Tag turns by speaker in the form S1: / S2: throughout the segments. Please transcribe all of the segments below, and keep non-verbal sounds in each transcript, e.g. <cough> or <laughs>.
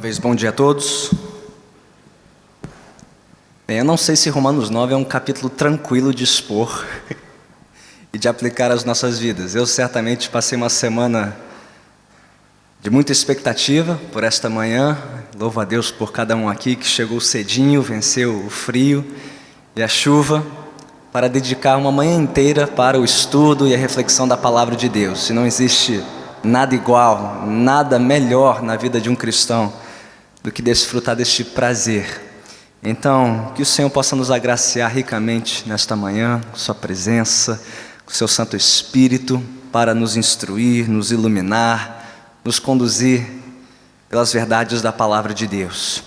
S1: vez, bom dia a todos. Bem, eu não sei se Romanos 9 é um capítulo tranquilo de expor <laughs> e de aplicar às nossas vidas. Eu certamente passei uma semana de muita expectativa por esta manhã. Louvo a Deus por cada um aqui que chegou cedinho, venceu o frio e a chuva para dedicar uma manhã inteira para o estudo e a reflexão da palavra de Deus. E não existe nada igual, nada melhor na vida de um cristão do que desfrutar deste prazer. Então, que o Senhor possa nos agraciar ricamente nesta manhã, com Sua presença, com Seu Santo Espírito, para nos instruir, nos iluminar, nos conduzir pelas verdades da palavra de Deus.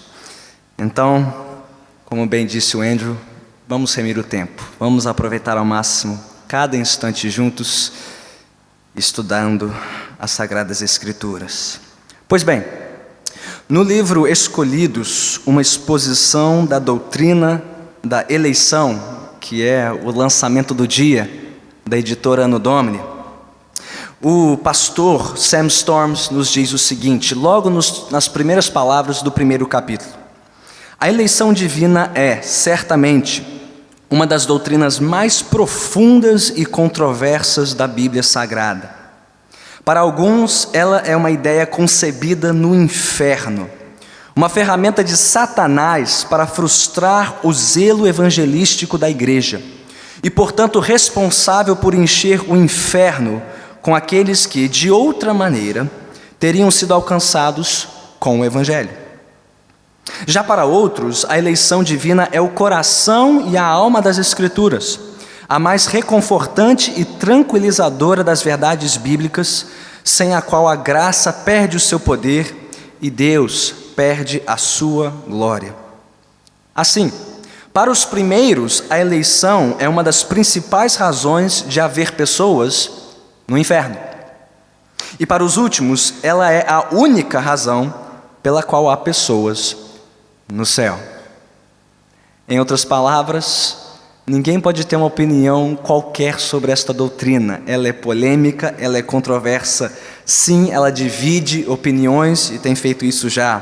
S1: Então, como bem disse o Andrew, vamos remir o tempo, vamos aproveitar ao máximo cada instante juntos, estudando as Sagradas Escrituras. Pois bem, no livro Escolhidos, uma exposição da doutrina da eleição, que é o lançamento do dia da editora Ano Domini, o pastor Sam Storms nos diz o seguinte, logo nos, nas primeiras palavras do primeiro capítulo: A eleição divina é, certamente, uma das doutrinas mais profundas e controversas da Bíblia Sagrada. Para alguns, ela é uma ideia concebida no inferno, uma ferramenta de Satanás para frustrar o zelo evangelístico da igreja. E, portanto, responsável por encher o inferno com aqueles que, de outra maneira, teriam sido alcançados com o evangelho. Já para outros, a eleição divina é o coração e a alma das Escrituras a mais reconfortante e tranquilizadora das verdades bíblicas, sem a qual a graça perde o seu poder e Deus perde a sua glória. Assim, para os primeiros, a eleição é uma das principais razões de haver pessoas no inferno. E para os últimos, ela é a única razão pela qual há pessoas no céu. Em outras palavras, Ninguém pode ter uma opinião qualquer sobre esta doutrina. Ela é polêmica, ela é controversa. Sim, ela divide opiniões e tem feito isso já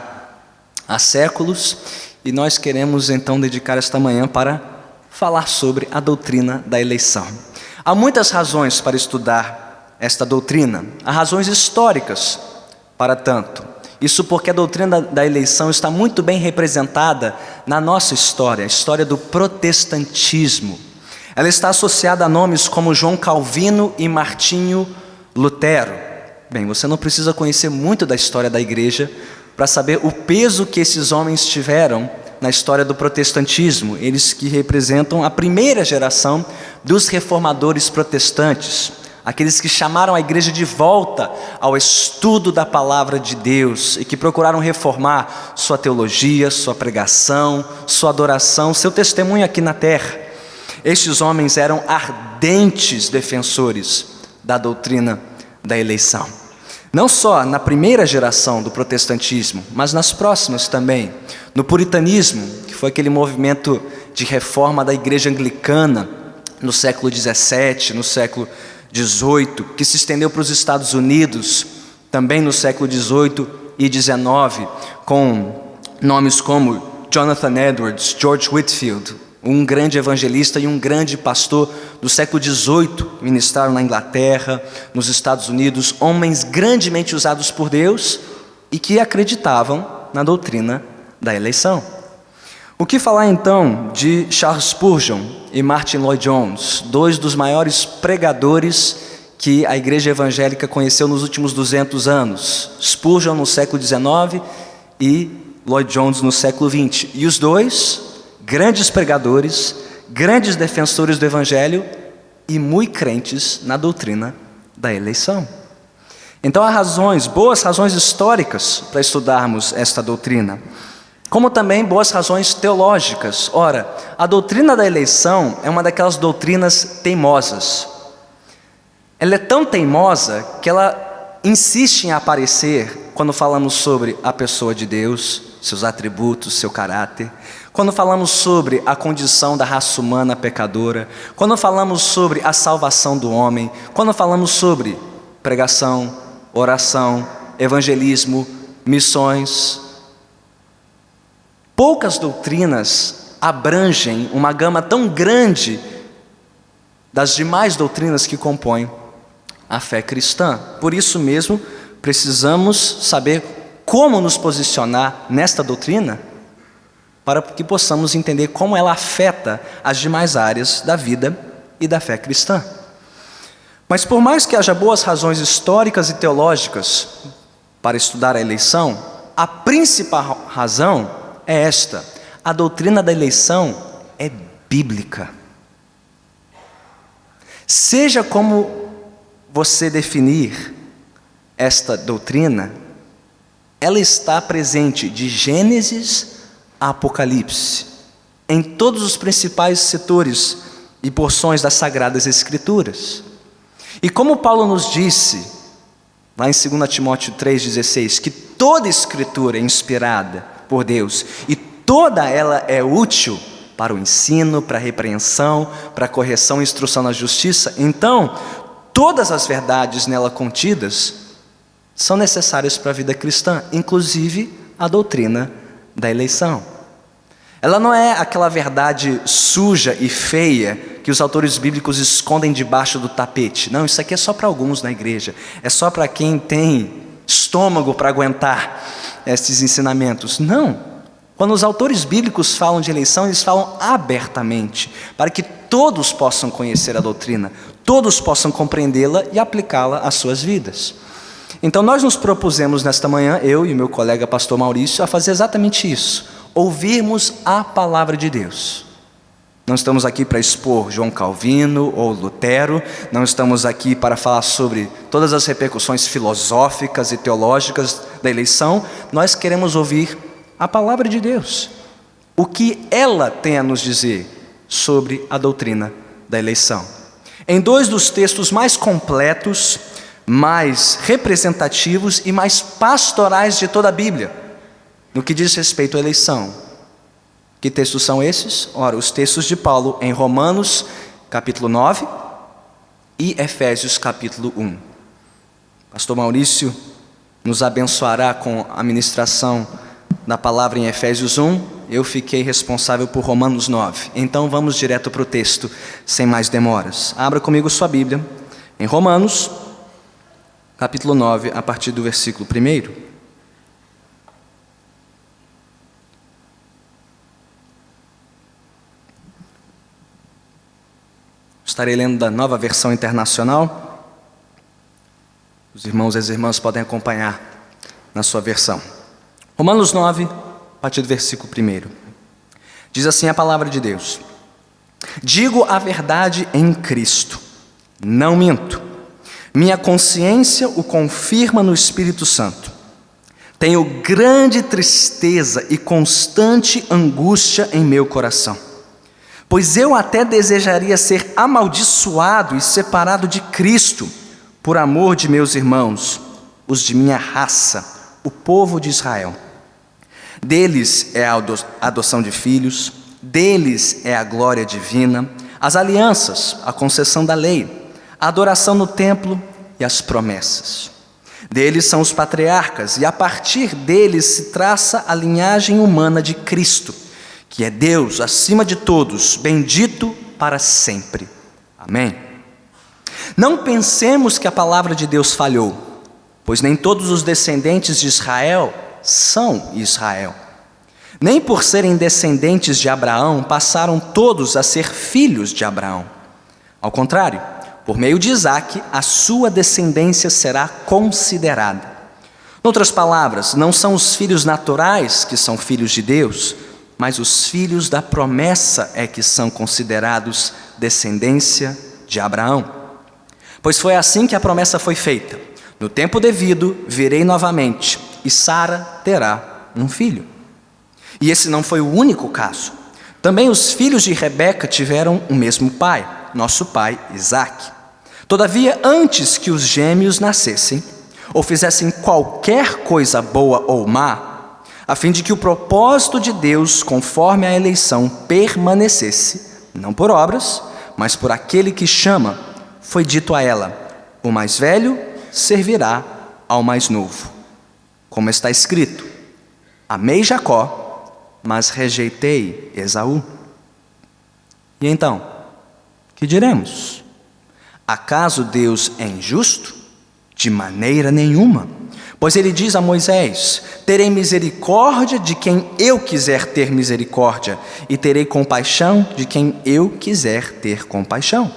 S1: há séculos. E nós queremos então dedicar esta manhã para falar sobre a doutrina da eleição. Há muitas razões para estudar esta doutrina. Há razões históricas para tanto. Isso porque a doutrina da eleição está muito bem representada na nossa história, a história do protestantismo. Ela está associada a nomes como João Calvino e Martinho Lutero. Bem, você não precisa conhecer muito da história da igreja para saber o peso que esses homens tiveram na história do protestantismo, eles que representam a primeira geração dos reformadores protestantes aqueles que chamaram a igreja de volta ao estudo da palavra de Deus e que procuraram reformar sua teologia, sua pregação, sua adoração, seu testemunho aqui na terra. Estes homens eram ardentes defensores da doutrina da eleição. Não só na primeira geração do protestantismo, mas nas próximas também. No puritanismo, que foi aquele movimento de reforma da igreja anglicana no século 17, no século 18, que se estendeu para os Estados Unidos, também no século 18 e 19, com nomes como Jonathan Edwards, George Whitfield, um grande evangelista e um grande pastor do século XVIII, ministraram na Inglaterra, nos Estados Unidos, homens grandemente usados por Deus e que acreditavam na doutrina da eleição. O que falar então de Charles Spurgeon e Martin Lloyd Jones, dois dos maiores pregadores que a igreja evangélica conheceu nos últimos 200 anos? Spurgeon no século XIX e Lloyd Jones no século XX. E os dois, grandes pregadores, grandes defensores do evangelho e muito crentes na doutrina da eleição. Então há razões, boas razões históricas para estudarmos esta doutrina como também boas razões teológicas. Ora, a doutrina da eleição é uma daquelas doutrinas teimosas. Ela é tão teimosa que ela insiste em aparecer quando falamos sobre a pessoa de Deus, seus atributos, seu caráter, quando falamos sobre a condição da raça humana pecadora, quando falamos sobre a salvação do homem, quando falamos sobre pregação, oração, evangelismo, missões, poucas doutrinas abrangem uma gama tão grande das demais doutrinas que compõem a fé cristã. Por isso mesmo, precisamos saber como nos posicionar nesta doutrina para que possamos entender como ela afeta as demais áreas da vida e da fé cristã. Mas por mais que haja boas razões históricas e teológicas para estudar a eleição, a principal razão é esta: a doutrina da eleição é bíblica. Seja como você definir esta doutrina, ela está presente de Gênesis a Apocalipse, em todos os principais setores e porções das Sagradas Escrituras. E como Paulo nos disse, lá em 2 Timóteo 3,16, que toda Escritura é inspirada por Deus e toda ela é útil para o ensino, para a repreensão, para a correção e instrução na justiça, então todas as verdades nela contidas são necessárias para a vida cristã, inclusive a doutrina da eleição. Ela não é aquela verdade suja e feia que os autores bíblicos escondem debaixo do tapete. Não, isso aqui é só para alguns na igreja. É só para quem tem estômago para aguentar esses ensinamentos. Não. Quando os autores bíblicos falam de eleição, eles falam abertamente, para que todos possam conhecer a doutrina, todos possam compreendê-la e aplicá-la às suas vidas. Então, nós nos propusemos nesta manhã, eu e meu colega pastor Maurício, a fazer exatamente isso: ouvirmos a palavra de Deus. Não estamos aqui para expor João Calvino ou Lutero, não estamos aqui para falar sobre todas as repercussões filosóficas e teológicas da eleição, nós queremos ouvir a palavra de Deus, o que ela tem a nos dizer sobre a doutrina da eleição. Em dois dos textos mais completos, mais representativos e mais pastorais de toda a Bíblia, no que diz respeito à eleição. Que textos são esses? Ora, os textos de Paulo em Romanos, capítulo 9 e Efésios, capítulo 1. Pastor Maurício nos abençoará com a ministração da palavra em Efésios 1. Eu fiquei responsável por Romanos 9. Então vamos direto para o texto, sem mais demoras. Abra comigo sua Bíblia em Romanos, capítulo 9, a partir do versículo 1. Estarei lendo da nova versão internacional. Os irmãos e as irmãs podem acompanhar na sua versão. Romanos 9, a partir do versículo 1. Diz assim a palavra de Deus: Digo a verdade em Cristo, não minto. Minha consciência o confirma no Espírito Santo. Tenho grande tristeza e constante angústia em meu coração, pois eu até desejaria ser amaldiçoado e separado de Cristo, por amor de meus irmãos, os de minha raça, o povo de Israel. Deles é a adoção de filhos, deles é a glória divina, as alianças, a concessão da lei a adoração no templo e as promessas. Deles são os patriarcas, e a partir deles se traça a linhagem humana de Cristo, que é Deus acima de todos, bendito para sempre. Amém. Não pensemos que a palavra de Deus falhou, pois nem todos os descendentes de Israel são Israel. Nem por serem descendentes de Abraão passaram todos a ser filhos de Abraão. Ao contrário, por meio de Isaac, a sua descendência será considerada. Outras palavras, não são os filhos naturais que são filhos de Deus, mas os filhos da promessa é que são considerados descendência de Abraão. Pois foi assim que a promessa foi feita: no tempo devido virei novamente, e Sara terá um filho. E esse não foi o único caso. Também os filhos de Rebeca tiveram o mesmo pai, nosso pai Isaque. Todavia, antes que os gêmeos nascessem, ou fizessem qualquer coisa boa ou má, a fim de que o propósito de Deus, conforme a eleição, permanecesse, não por obras, mas por aquele que chama, foi dito a ela: o mais velho servirá ao mais novo. Como está escrito: Amei Jacó mas rejeitei Esaú. E então, que diremos? Acaso Deus é injusto? De maneira nenhuma. Pois ele diz a Moisés: Terei misericórdia de quem eu quiser ter misericórdia, e terei compaixão de quem eu quiser ter compaixão.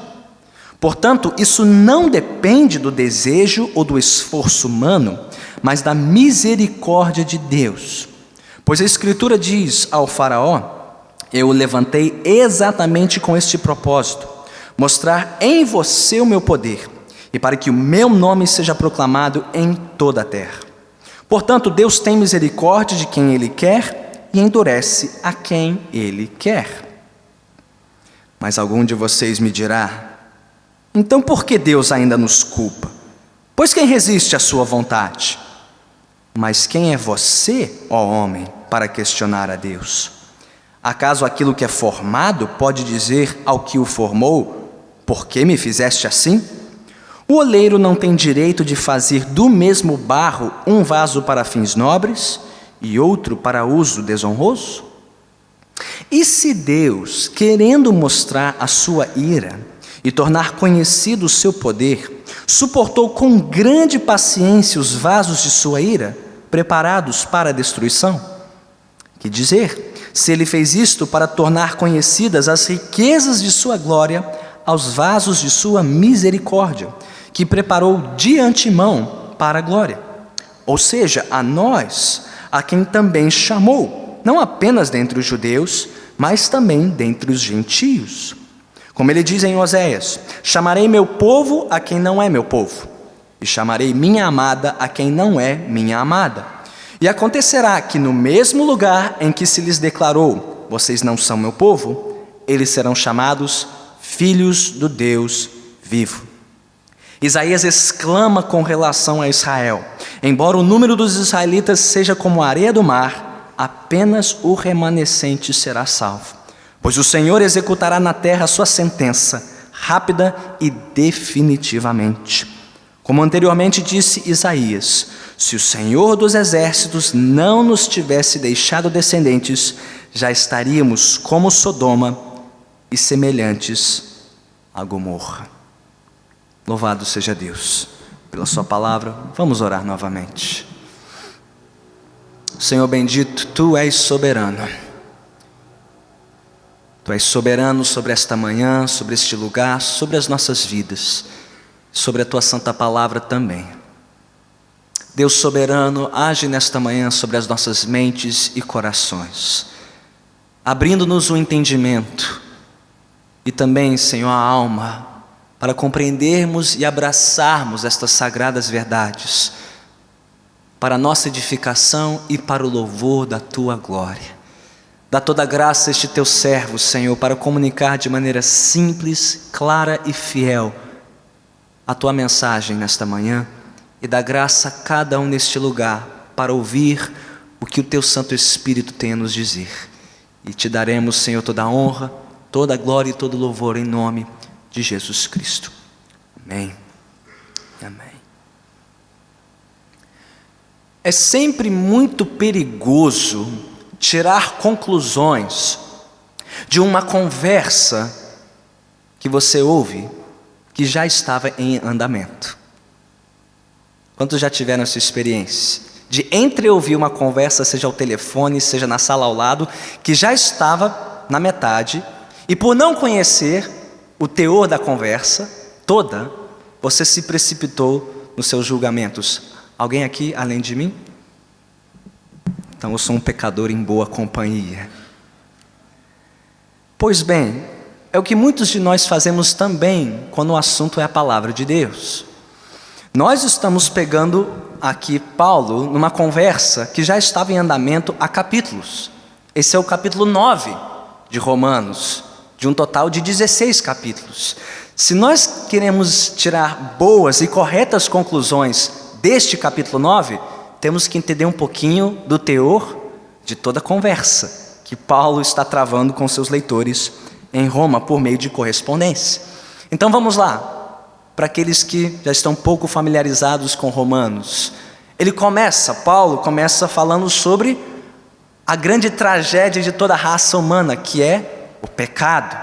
S1: Portanto, isso não depende do desejo ou do esforço humano, mas da misericórdia de Deus. Pois a Escritura diz ao Faraó: Eu o levantei exatamente com este propósito, mostrar em você o meu poder, e para que o meu nome seja proclamado em toda a terra. Portanto, Deus tem misericórdia de quem Ele quer e endurece a quem Ele quer. Mas algum de vocês me dirá: então por que Deus ainda nos culpa? Pois quem resiste à sua vontade? Mas quem é você, ó homem, para questionar a Deus? Acaso aquilo que é formado pode dizer ao que o formou: Por que me fizeste assim? O oleiro não tem direito de fazer do mesmo barro um vaso para fins nobres e outro para uso desonroso? E se Deus, querendo mostrar a sua ira, e tornar conhecido o seu poder, suportou com grande paciência os vasos de sua ira, preparados para a destruição. Que dizer, se ele fez isto para tornar conhecidas as riquezas de sua glória aos vasos de sua misericórdia, que preparou de antemão para a glória, ou seja, a nós, a quem também chamou, não apenas dentre os judeus, mas também dentre os gentios. Como ele diz em Oséias: Chamarei meu povo a quem não é meu povo, e chamarei minha amada a quem não é minha amada. E acontecerá que no mesmo lugar em que se lhes declarou: Vocês não são meu povo, eles serão chamados filhos do Deus vivo. Isaías exclama com relação a Israel: Embora o número dos israelitas seja como a areia do mar, apenas o remanescente será salvo. Pois o Senhor executará na terra a sua sentença, rápida e definitivamente. Como anteriormente disse Isaías: se o Senhor dos exércitos não nos tivesse deixado descendentes, já estaríamos como Sodoma e semelhantes a Gomorra. Louvado seja Deus pela Sua palavra. Vamos orar novamente. Senhor bendito, Tu és soberano. Tu és soberano sobre esta manhã, sobre este lugar, sobre as nossas vidas, sobre a tua santa palavra também. Deus soberano, age nesta manhã sobre as nossas mentes e corações, abrindo-nos o entendimento e também, Senhor, a alma, para compreendermos e abraçarmos estas sagradas verdades, para nossa edificação e para o louvor da tua glória. Dá toda graça a este teu servo, Senhor, para comunicar de maneira simples, clara e fiel a tua mensagem nesta manhã e dá graça a cada um neste lugar para ouvir o que o teu Santo Espírito tem a nos dizer. E te daremos, Senhor, toda a honra, toda a glória e todo o louvor em nome de Jesus Cristo. Amém. Amém. É sempre muito perigoso tirar conclusões de uma conversa que você ouve que já estava em andamento. Quantos já tiveram essa experiência? De entreouvir uma conversa, seja ao telefone, seja na sala ao lado, que já estava na metade, e por não conhecer o teor da conversa toda, você se precipitou nos seus julgamentos. Alguém aqui além de mim? Então eu sou um pecador em boa companhia. Pois bem, é o que muitos de nós fazemos também quando o assunto é a palavra de Deus. Nós estamos pegando aqui Paulo numa conversa que já estava em andamento há capítulos. Esse é o capítulo 9 de Romanos, de um total de 16 capítulos. Se nós queremos tirar boas e corretas conclusões deste capítulo 9, temos que entender um pouquinho do teor de toda a conversa que Paulo está travando com seus leitores em Roma por meio de correspondência. Então vamos lá, para aqueles que já estão pouco familiarizados com Romanos. Ele começa, Paulo começa falando sobre a grande tragédia de toda a raça humana, que é o pecado.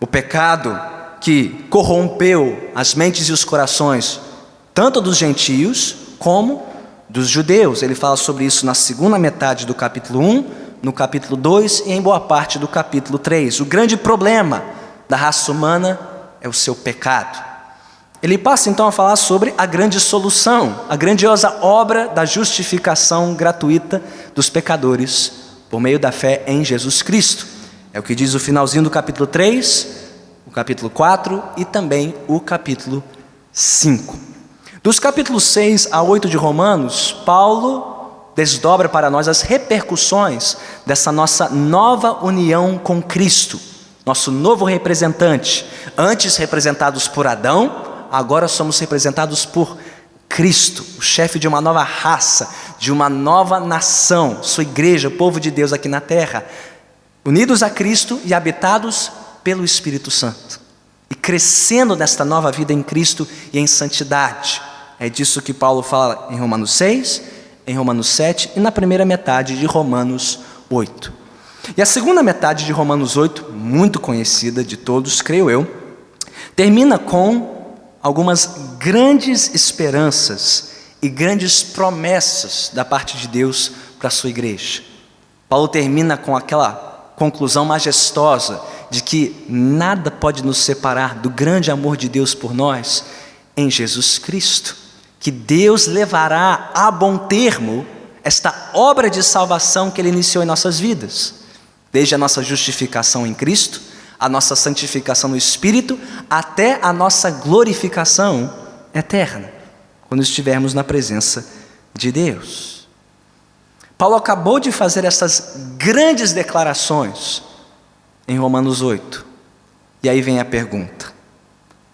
S1: O pecado que corrompeu as mentes e os corações, tanto dos gentios como dos judeus. Ele fala sobre isso na segunda metade do capítulo 1, no capítulo 2 e em boa parte do capítulo 3. O grande problema da raça humana é o seu pecado. Ele passa então a falar sobre a grande solução, a grandiosa obra da justificação gratuita dos pecadores por meio da fé em Jesus Cristo. É o que diz o finalzinho do capítulo 3, o capítulo 4 e também o capítulo 5. Dos capítulos 6 a 8 de Romanos, Paulo desdobra para nós as repercussões dessa nossa nova união com Cristo, nosso novo representante, antes representados por Adão, agora somos representados por Cristo, o chefe de uma nova raça, de uma nova nação, sua igreja, o povo de Deus aqui na terra, unidos a Cristo e habitados pelo Espírito Santo, e crescendo nesta nova vida em Cristo e em santidade. É disso que Paulo fala em Romanos 6, em Romanos 7 e na primeira metade de Romanos 8. E a segunda metade de Romanos 8, muito conhecida de todos, creio eu, termina com algumas grandes esperanças e grandes promessas da parte de Deus para a sua igreja. Paulo termina com aquela conclusão majestosa de que nada pode nos separar do grande amor de Deus por nós em Jesus Cristo, que Deus levará a bom termo esta obra de salvação que Ele iniciou em nossas vidas, desde a nossa justificação em Cristo a nossa santificação no Espírito, até a nossa glorificação eterna, quando estivermos na presença de Deus. Paulo acabou de fazer essas grandes declarações em Romanos 8. E aí vem a pergunta: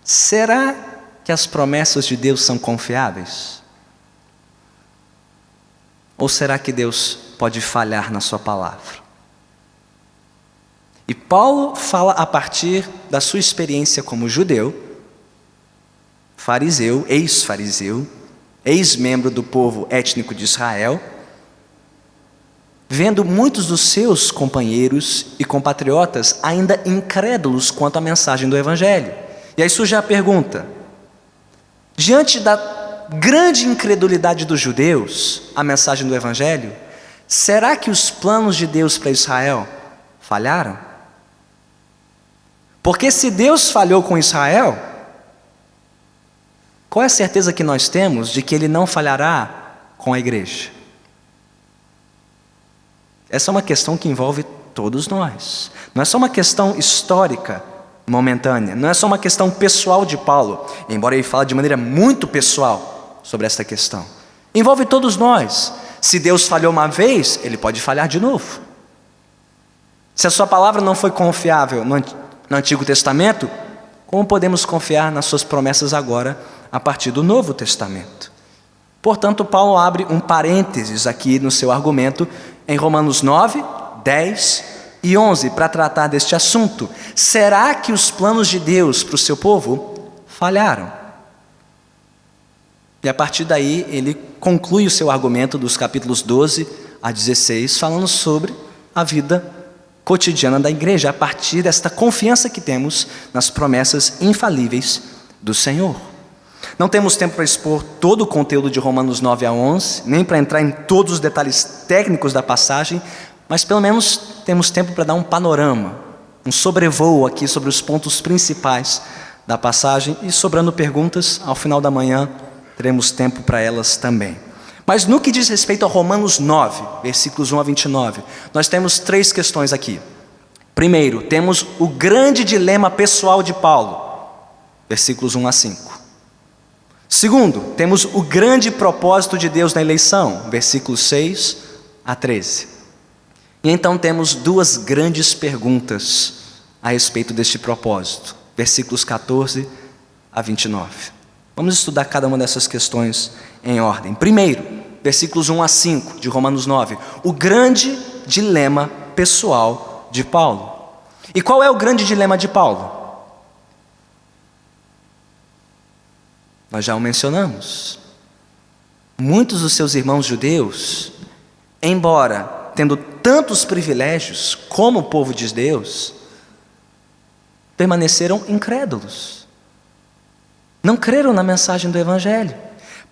S1: será que as promessas de Deus são confiáveis? Ou será que Deus pode falhar na Sua palavra? E Paulo fala a partir da sua experiência como judeu, fariseu, ex-fariseu, ex-membro do povo étnico de Israel, vendo muitos dos seus companheiros e compatriotas ainda incrédulos quanto à mensagem do Evangelho. E aí surge a pergunta: diante da grande incredulidade dos judeus à mensagem do Evangelho, será que os planos de Deus para Israel falharam? Porque se Deus falhou com Israel, qual é a certeza que nós temos de que Ele não falhará com a igreja? Essa é uma questão que envolve todos nós. Não é só uma questão histórica, momentânea, não é só uma questão pessoal de Paulo, embora ele fale de maneira muito pessoal sobre esta questão. Envolve todos nós. Se Deus falhou uma vez, Ele pode falhar de novo. Se a Sua palavra não foi confiável no Antigo Testamento, como podemos confiar nas suas promessas agora a partir do Novo Testamento? Portanto, Paulo abre um parênteses aqui no seu argumento em Romanos 9, 10 e 11 para tratar deste assunto. Será que os planos de Deus para o seu povo falharam? E a partir daí ele conclui o seu argumento dos capítulos 12 a 16, falando sobre a vida cotidiana da igreja, a partir desta confiança que temos nas promessas infalíveis do Senhor. Não temos tempo para expor todo o conteúdo de Romanos 9 a 11, nem para entrar em todos os detalhes técnicos da passagem, mas pelo menos temos tempo para dar um panorama, um sobrevoo aqui sobre os pontos principais da passagem e sobrando perguntas, ao final da manhã teremos tempo para elas também. Mas no que diz respeito a Romanos 9, versículos 1 a 29, nós temos três questões aqui. Primeiro, temos o grande dilema pessoal de Paulo, versículos 1 a 5. Segundo, temos o grande propósito de Deus na eleição, versículos 6 a 13. E então temos duas grandes perguntas a respeito deste propósito, versículos 14 a 29. Vamos estudar cada uma dessas questões em ordem. Primeiro, versículos 1 a 5 de Romanos 9, o grande dilema pessoal de Paulo. E qual é o grande dilema de Paulo? Nós já o mencionamos. Muitos dos seus irmãos judeus, embora tendo tantos privilégios como o povo de Deus, permaneceram incrédulos. Não creram na mensagem do Evangelho.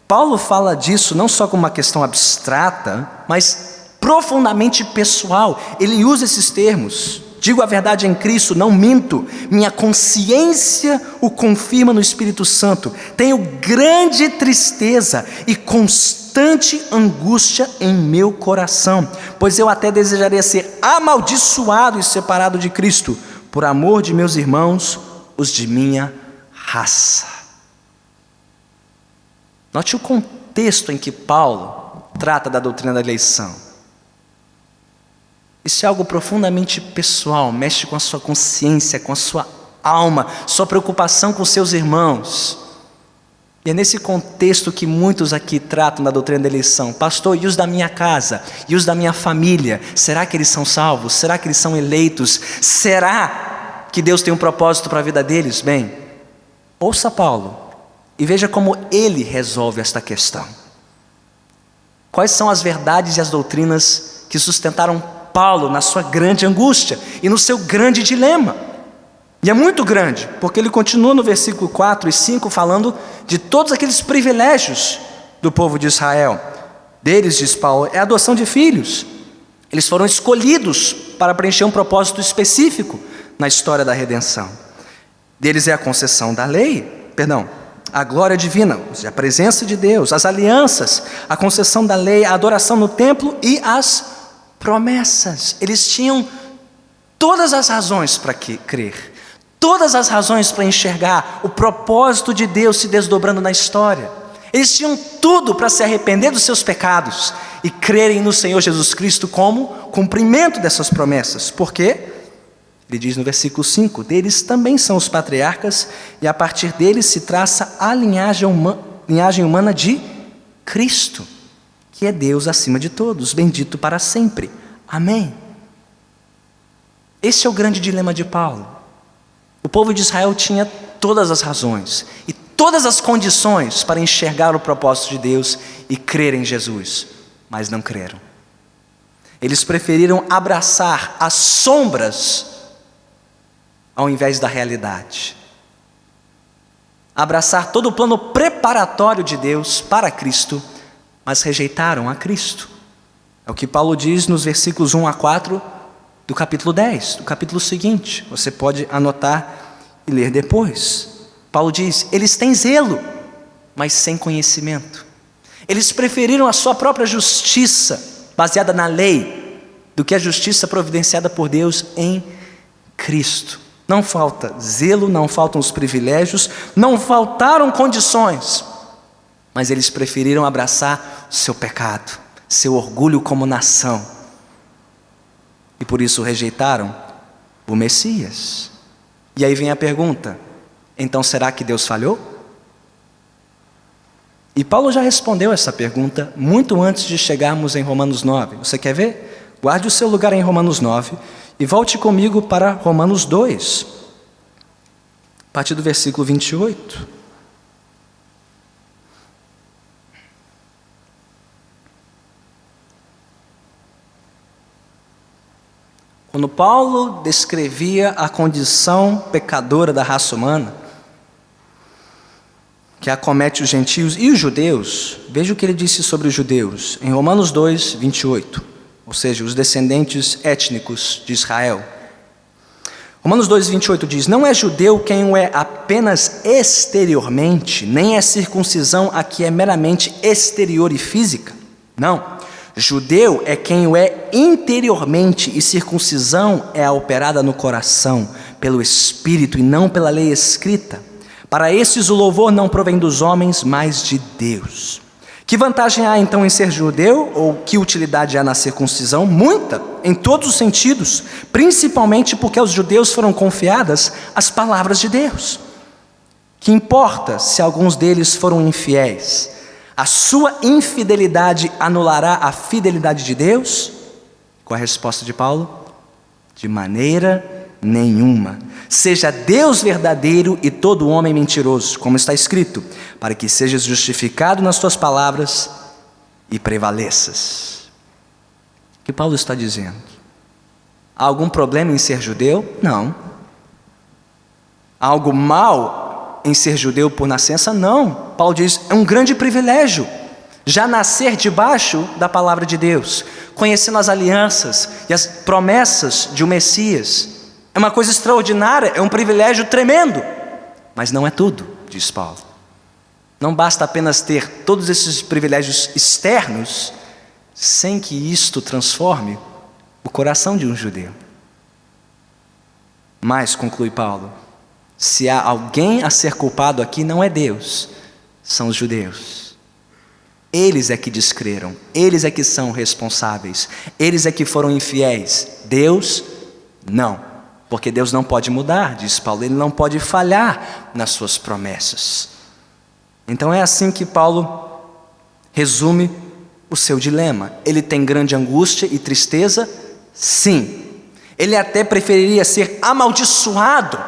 S1: Paulo fala disso não só como uma questão abstrata, mas profundamente pessoal. Ele usa esses termos. Digo a verdade em Cristo, não minto. Minha consciência o confirma no Espírito Santo. Tenho grande tristeza e constante angústia em meu coração, pois eu até desejaria ser amaldiçoado e separado de Cristo, por amor de meus irmãos, os de minha raça. Note o contexto em que Paulo trata da doutrina da eleição. Isso é algo profundamente pessoal, mexe com a sua consciência, com a sua alma, sua preocupação com seus irmãos. E é nesse contexto que muitos aqui tratam da doutrina da eleição. Pastor, e os da minha casa? E os da minha família? Será que eles são salvos? Será que eles são eleitos? Será que Deus tem um propósito para a vida deles? Bem, ouça Paulo e veja como ele resolve esta questão. Quais são as verdades e as doutrinas que sustentaram Paulo na sua grande angústia e no seu grande dilema. E é muito grande, porque ele continua no versículo 4 e 5 falando de todos aqueles privilégios do povo de Israel. Deles, diz Paulo, é a adoção de filhos. Eles foram escolhidos para preencher um propósito específico na história da redenção. Deles é a concessão da lei, perdão, a glória divina, a presença de Deus, as alianças, a concessão da lei, a adoração no templo e as promessas. Eles tinham todas as razões para crer, todas as razões para enxergar o propósito de Deus se desdobrando na história. Eles tinham tudo para se arrepender dos seus pecados e crerem no Senhor Jesus Cristo como cumprimento dessas promessas. Por quê? Ele diz no versículo 5: Deles também são os patriarcas, e a partir deles se traça a linhagem, uma, linhagem humana de Cristo que é Deus acima de todos, bendito para sempre. Amém. Esse é o grande dilema de Paulo. O povo de Israel tinha todas as razões e todas as condições para enxergar o propósito de Deus e crer em Jesus, mas não creram. Eles preferiram abraçar as sombras ao invés da realidade. Abraçar todo o plano preparatório de Deus para Cristo mas rejeitaram a Cristo. É o que Paulo diz nos versículos 1 a 4 do capítulo 10, do capítulo seguinte. Você pode anotar e ler depois. Paulo diz: eles têm zelo, mas sem conhecimento. Eles preferiram a sua própria justiça, baseada na lei, do que a justiça providenciada por Deus em Cristo. Não falta zelo, não faltam os privilégios, não faltaram condições mas eles preferiram abraçar seu pecado, seu orgulho como nação. E por isso rejeitaram o Messias. E aí vem a pergunta: então será que Deus falhou? E Paulo já respondeu essa pergunta muito antes de chegarmos em Romanos 9. Você quer ver? Guarde o seu lugar em Romanos 9 e volte comigo para Romanos 2, a partir do versículo 28. Quando Paulo descrevia a condição pecadora da raça humana, que acomete os gentios e os judeus, veja o que ele disse sobre os judeus, em Romanos 2, 28, ou seja, os descendentes étnicos de Israel. Romanos 2, 28 diz: Não é judeu quem o é apenas exteriormente, nem é circuncisão a que é meramente exterior e física. Não. Judeu é quem o é interiormente, e circuncisão é a operada no coração, pelo Espírito e não pela lei escrita. Para esses o louvor não provém dos homens, mas de Deus. Que vantagem há então em ser judeu, ou que utilidade há na circuncisão? Muita, em todos os sentidos, principalmente porque aos judeus foram confiadas as palavras de Deus. Que importa se alguns deles foram infiéis? A sua infidelidade anulará a fidelidade de Deus? Qual a resposta de Paulo? De maneira nenhuma. Seja Deus verdadeiro e todo homem mentiroso, como está escrito, para que sejas justificado nas tuas palavras e prevaleças. que Paulo está dizendo? Há algum problema em ser judeu? Não. Há algo mal em ser judeu por nascença? Não. Paulo diz: é um grande privilégio já nascer debaixo da palavra de Deus, conhecendo as alianças e as promessas de um Messias. É uma coisa extraordinária, é um privilégio tremendo, mas não é tudo, diz Paulo. Não basta apenas ter todos esses privilégios externos, sem que isto transforme o coração de um judeu. Mas, conclui Paulo, se há alguém a ser culpado aqui, não é Deus, são os judeus. Eles é que descreram, eles é que são responsáveis, eles é que foram infiéis. Deus, não, porque Deus não pode mudar, diz Paulo, ele não pode falhar nas suas promessas. Então é assim que Paulo resume o seu dilema. Ele tem grande angústia e tristeza? Sim. Ele até preferiria ser amaldiçoado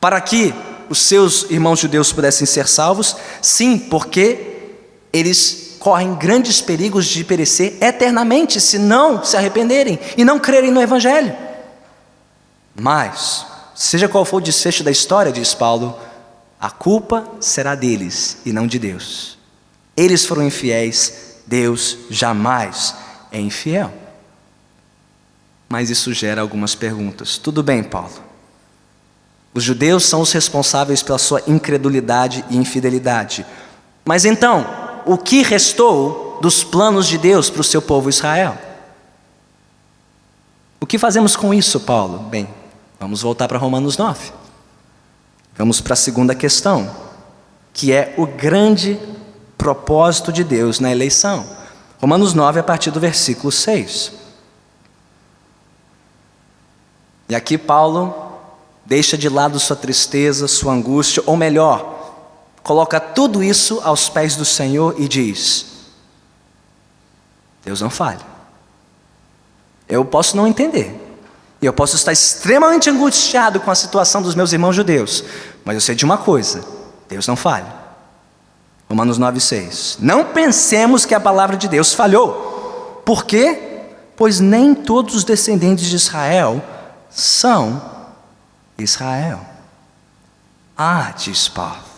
S1: para que os seus irmãos judeus pudessem ser salvos? Sim, porque eles correm grandes perigos de perecer eternamente se não se arrependerem e não crerem no Evangelho. Mas, seja qual for o desfecho da história, diz Paulo, a culpa será deles e não de Deus. Eles foram infiéis, Deus jamais é infiel. Mas isso gera algumas perguntas. Tudo bem, Paulo. Os judeus são os responsáveis pela sua incredulidade e infidelidade. Mas então, o que restou dos planos de Deus para o seu povo Israel. O que fazemos com isso, Paulo? Bem, vamos voltar para Romanos 9. Vamos para a segunda questão, que é o grande propósito de Deus na eleição. Romanos 9, a partir do versículo 6. E aqui Paulo deixa de lado sua tristeza, sua angústia, ou melhor, coloca tudo isso aos pés do Senhor e diz: Deus não falha. Eu posso não entender, e eu posso estar extremamente angustiado com a situação dos meus irmãos judeus, mas eu sei de uma coisa: Deus não falha. Romanos 9,6. Não pensemos que a palavra de Deus falhou. Por quê? Pois nem todos os descendentes de Israel são Israel. Ah, diz Paulo.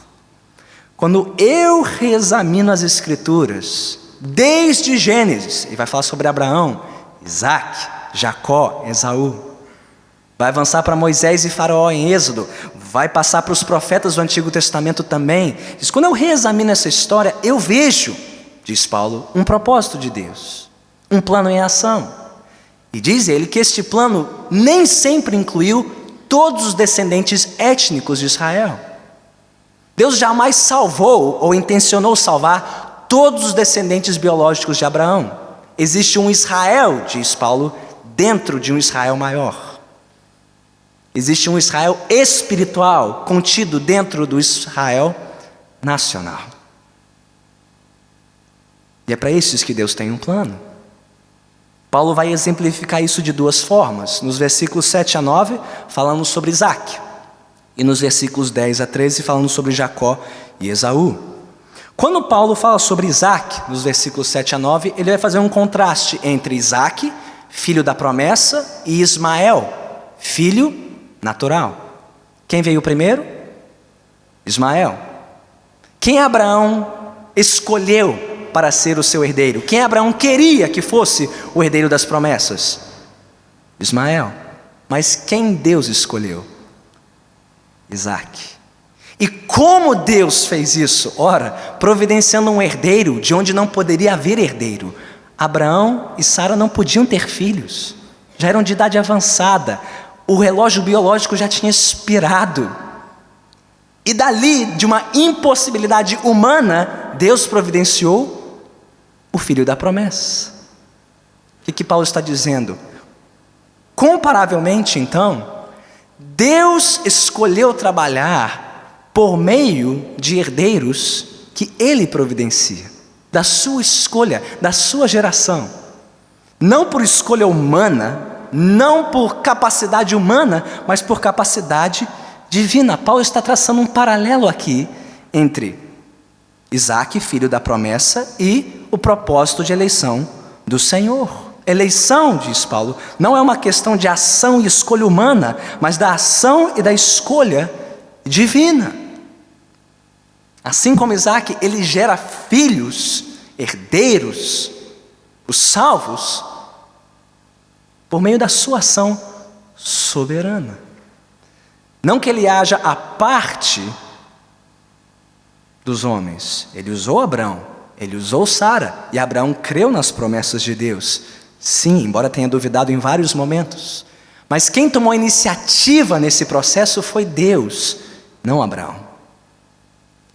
S1: Quando eu reexamino as Escrituras, desde Gênesis, e vai falar sobre Abraão, Isaac, Jacó, Esaú, vai avançar para Moisés e Faraó em Êxodo, vai passar para os profetas do Antigo Testamento também. Diz: quando eu reexamino essa história, eu vejo, diz Paulo, um propósito de Deus, um plano em ação. E diz ele que este plano nem sempre incluiu todos os descendentes étnicos de Israel. Deus jamais salvou ou intencionou salvar todos os descendentes biológicos de Abraão. Existe um Israel, diz Paulo, dentro de um Israel maior. Existe um Israel espiritual contido dentro do Israel nacional. E é para esses que Deus tem um plano. Paulo vai exemplificar isso de duas formas. Nos versículos 7 a 9, falando sobre Isaac e nos versículos 10 a 13 falando sobre Jacó e Esaú. Quando Paulo fala sobre Isaac, nos versículos 7 a 9, ele vai fazer um contraste entre Isaac, filho da promessa, e Ismael, filho natural. Quem veio primeiro? Ismael. Quem Abraão escolheu para ser o seu herdeiro? Quem Abraão queria que fosse o herdeiro das promessas? Ismael. Mas quem Deus escolheu? Isaac. E como Deus fez isso? Ora, providenciando um herdeiro de onde não poderia haver herdeiro. Abraão e Sara não podiam ter filhos, já eram de idade avançada, o relógio biológico já tinha expirado. E dali, de uma impossibilidade humana, Deus providenciou o filho da promessa. O que, que Paulo está dizendo? Comparavelmente, então, Deus escolheu trabalhar por meio de herdeiros que Ele providencia, da sua escolha, da sua geração. Não por escolha humana, não por capacidade humana, mas por capacidade divina. Paulo está traçando um paralelo aqui entre Isaac, filho da promessa, e o propósito de eleição do Senhor. Eleição, diz Paulo, não é uma questão de ação e escolha humana, mas da ação e da escolha divina. Assim como Isaac, ele gera filhos, herdeiros, os salvos, por meio da sua ação soberana. Não que ele haja a parte dos homens, ele usou Abraão, ele usou Sara, e Abraão creu nas promessas de Deus. Sim, embora tenha duvidado em vários momentos. Mas quem tomou a iniciativa nesse processo foi Deus, não Abraão.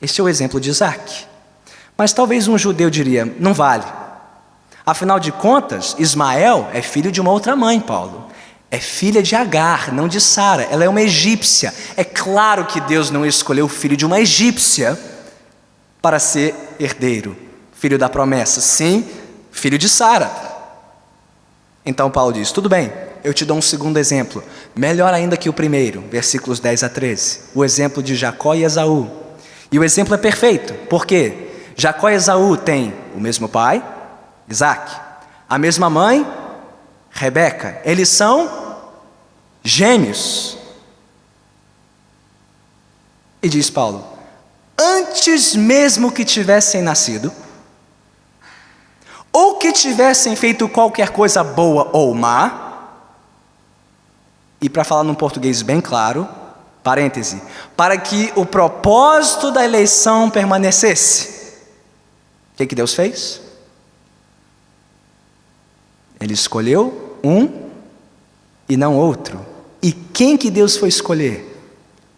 S1: Este é o exemplo de Isaac. Mas talvez um judeu diria: não vale. Afinal de contas, Ismael é filho de uma outra mãe, Paulo. É filha de Agar, não de Sara. Ela é uma egípcia. É claro que Deus não escolheu o filho de uma egípcia para ser herdeiro, filho da promessa. Sim, filho de Sara. Então Paulo diz: tudo bem, eu te dou um segundo exemplo, melhor ainda que o primeiro, versículos 10 a 13, o exemplo de Jacó e Esaú. E o exemplo é perfeito, porque Jacó e Esaú têm o mesmo pai, Isaac, a mesma mãe, Rebeca, eles são gêmeos. E diz Paulo: antes mesmo que tivessem nascido, ou que tivessem feito qualquer coisa boa ou má, e para falar num português bem claro, parêntese, para que o propósito da eleição permanecesse. O que, que Deus fez? Ele escolheu um e não outro. E quem que Deus foi escolher?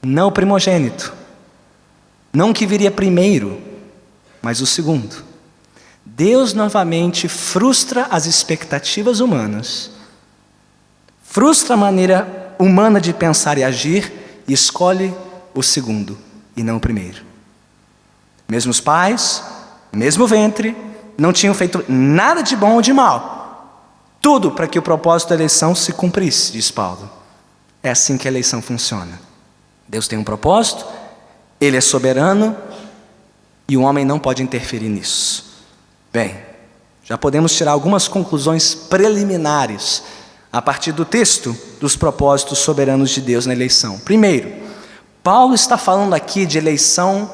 S1: Não o primogênito, não o que viria primeiro, mas o segundo. Deus novamente frustra as expectativas humanas, frustra a maneira humana de pensar e agir e escolhe o segundo e não o primeiro. Mesmo os pais, mesmo ventre, não tinham feito nada de bom ou de mal. Tudo para que o propósito da eleição se cumprisse, diz Paulo. É assim que a eleição funciona. Deus tem um propósito, Ele é soberano e o homem não pode interferir nisso. Bem, já podemos tirar algumas conclusões preliminares a partir do texto dos propósitos soberanos de Deus na eleição. Primeiro, Paulo está falando aqui de eleição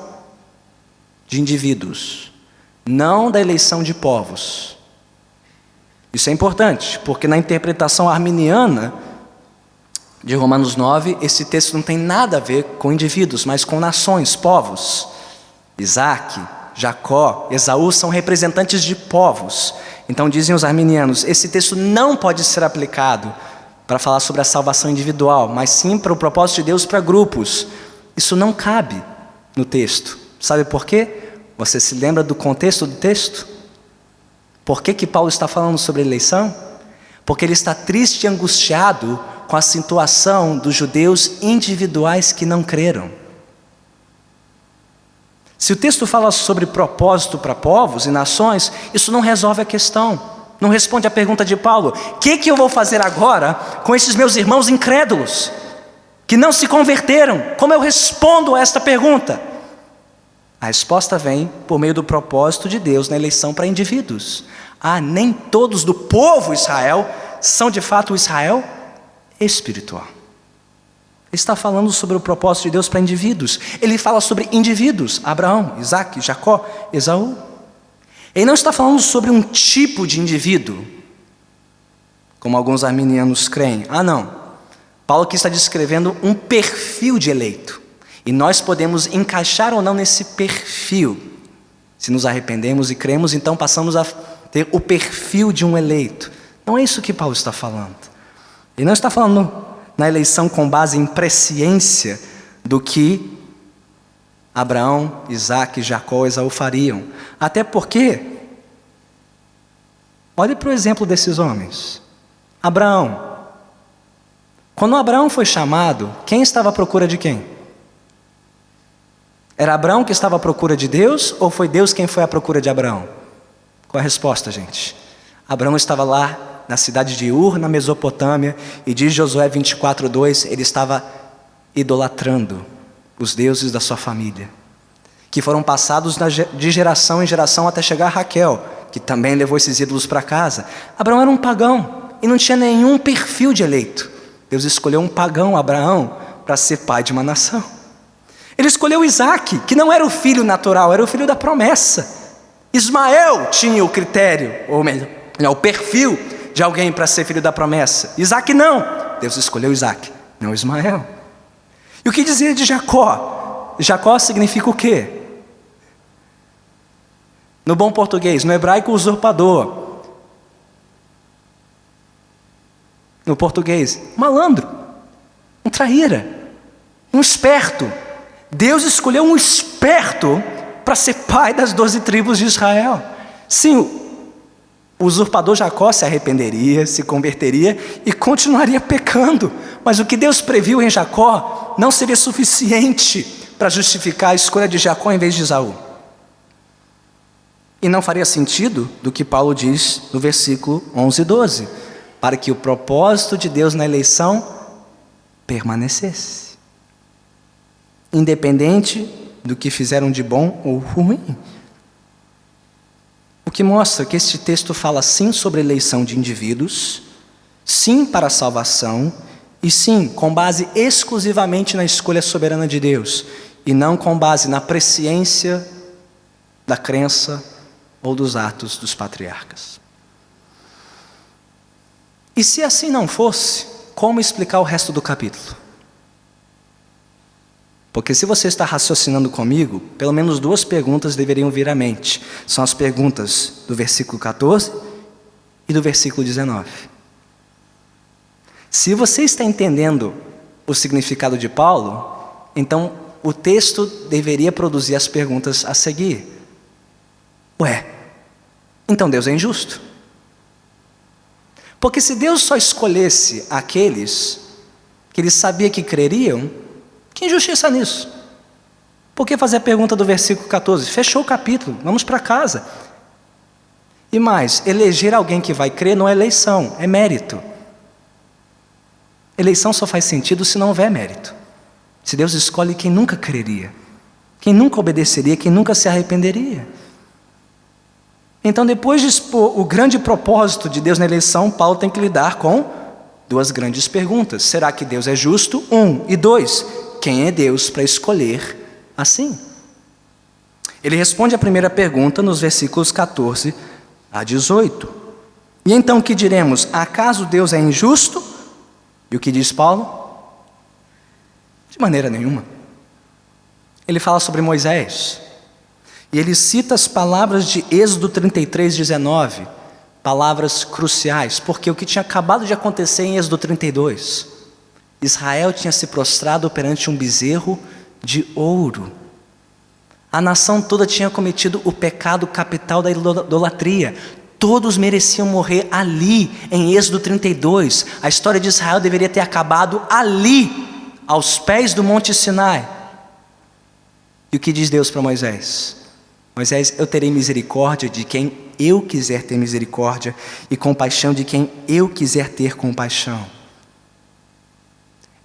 S1: de indivíduos, não da eleição de povos. Isso é importante, porque na interpretação arminiana de Romanos 9, esse texto não tem nada a ver com indivíduos, mas com nações, povos. Isaac, Jacó, Esaú são representantes de povos. Então dizem os arminianos, esse texto não pode ser aplicado para falar sobre a salvação individual, mas sim para o propósito de Deus para grupos. Isso não cabe no texto. Sabe por quê? Você se lembra do contexto do texto? Por que, que Paulo está falando sobre eleição? Porque ele está triste e angustiado com a situação dos judeus individuais que não creram. Se o texto fala sobre propósito para povos e nações, isso não resolve a questão. Não responde à pergunta de Paulo: o que, que eu vou fazer agora com esses meus irmãos incrédulos, que não se converteram? Como eu respondo a esta pergunta? A resposta vem por meio do propósito de Deus na eleição para indivíduos. Ah, nem todos do povo Israel são de fato o Israel espiritual está falando sobre o propósito de Deus para indivíduos. Ele fala sobre indivíduos: Abraão, Isaac, Jacó, Esaú. Ele não está falando sobre um tipo de indivíduo, como alguns arminianos creem. Ah, não. Paulo aqui está descrevendo um perfil de eleito. E nós podemos encaixar ou não nesse perfil. Se nos arrependemos e cremos, então passamos a ter o perfil de um eleito. Não é isso que Paulo está falando. Ele não está falando na eleição com base em presciência do que Abraão, Isaac, Jacó e Esaú fariam. Até porque, olhe para o exemplo desses homens. Abraão. Quando Abraão foi chamado, quem estava à procura de quem? Era Abraão que estava à procura de Deus ou foi Deus quem foi à procura de Abraão? Qual a resposta, gente? Abraão estava lá na cidade de Ur, na Mesopotâmia, e diz Josué 24:2, ele estava idolatrando os deuses da sua família, que foram passados de geração em geração até chegar a Raquel, que também levou esses ídolos para casa. Abraão era um pagão e não tinha nenhum perfil de eleito. Deus escolheu um pagão, Abraão, para ser pai de uma nação. Ele escolheu Isaac, que não era o filho natural, era o filho da promessa. Ismael tinha o critério, ou melhor, o perfil de alguém para ser filho da promessa. Isaac não. Deus escolheu Isaac, não Ismael. E o que dizer de Jacó? Jacó significa o quê? No bom português, no hebraico, usurpador. No português, malandro, um traíra, um esperto. Deus escolheu um esperto para ser pai das doze tribos de Israel. Sim, o usurpador Jacó se arrependeria, se converteria e continuaria pecando, mas o que Deus previu em Jacó não seria suficiente para justificar a escolha de Jacó em vez de Esaú. E não faria sentido do que Paulo diz no versículo 11 e 12, para que o propósito de Deus na eleição permanecesse, independente do que fizeram de bom ou ruim. Que mostra que este texto fala sim sobre eleição de indivíduos, sim para a salvação, e sim com base exclusivamente na escolha soberana de Deus, e não com base na presciência da crença ou dos atos dos patriarcas. E se assim não fosse, como explicar o resto do capítulo? Porque se você está raciocinando comigo, pelo menos duas perguntas deveriam vir à mente. São as perguntas do versículo 14 e do versículo 19. Se você está entendendo o significado de Paulo, então o texto deveria produzir as perguntas a seguir. Ué, então Deus é injusto? Porque se Deus só escolhesse aqueles que ele sabia que creriam, que injustiça nisso? Por que fazer a pergunta do versículo 14? Fechou o capítulo, vamos para casa. E mais, eleger alguém que vai crer não é eleição, é mérito. Eleição só faz sentido se não houver mérito. Se Deus escolhe quem nunca creria, quem nunca obedeceria, quem nunca se arrependeria. Então, depois de expor o grande propósito de Deus na eleição, Paulo tem que lidar com duas grandes perguntas: será que Deus é justo? Um. E dois, quem é Deus para escolher assim? Ele responde a primeira pergunta nos versículos 14 a 18. E então que diremos? Acaso Deus é injusto? E o que diz Paulo? De maneira nenhuma. Ele fala sobre Moisés. E ele cita as palavras de Êxodo 33, 19. Palavras cruciais, porque o que tinha acabado de acontecer em Êxodo 32 Israel tinha se prostrado perante um bezerro de ouro. A nação toda tinha cometido o pecado capital da idolatria. Todos mereciam morrer ali, em Êxodo 32. A história de Israel deveria ter acabado ali, aos pés do Monte Sinai. E o que diz Deus para Moisés? Moisés, eu terei misericórdia de quem eu quiser ter misericórdia, e compaixão de quem eu quiser ter compaixão.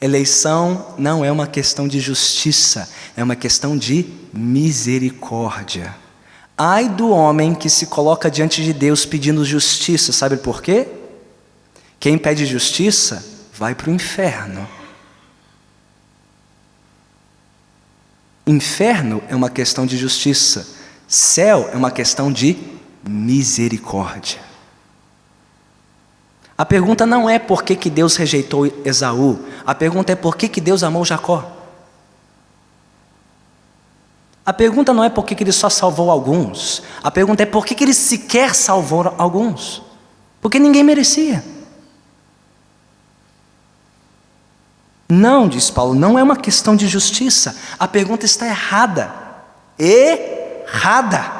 S1: Eleição não é uma questão de justiça, é uma questão de misericórdia. Ai do homem que se coloca diante de Deus pedindo justiça, sabe por quê? Quem pede justiça vai para o inferno. Inferno é uma questão de justiça, céu é uma questão de misericórdia. A pergunta não é por que, que Deus rejeitou Esaú, a pergunta é por que, que Deus amou Jacó. A pergunta não é por que, que ele só salvou alguns, a pergunta é por que, que ele sequer salvou alguns, porque ninguém merecia. Não, diz Paulo, não é uma questão de justiça, a pergunta está errada. Errada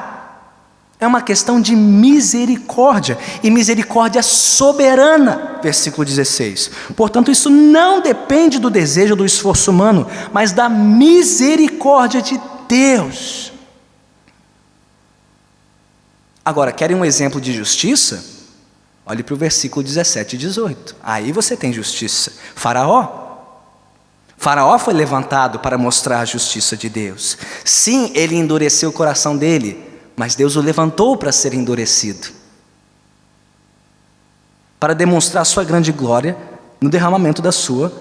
S1: é uma questão de misericórdia, e misericórdia soberana, versículo 16. Portanto, isso não depende do desejo do esforço humano, mas da misericórdia de Deus. Agora, querem um exemplo de justiça? Olhe para o versículo 17 e 18. Aí você tem justiça. Faraó. Faraó foi levantado para mostrar a justiça de Deus. Sim, ele endureceu o coração dele, mas Deus o levantou para ser endurecido para demonstrar sua grande glória no derramamento da sua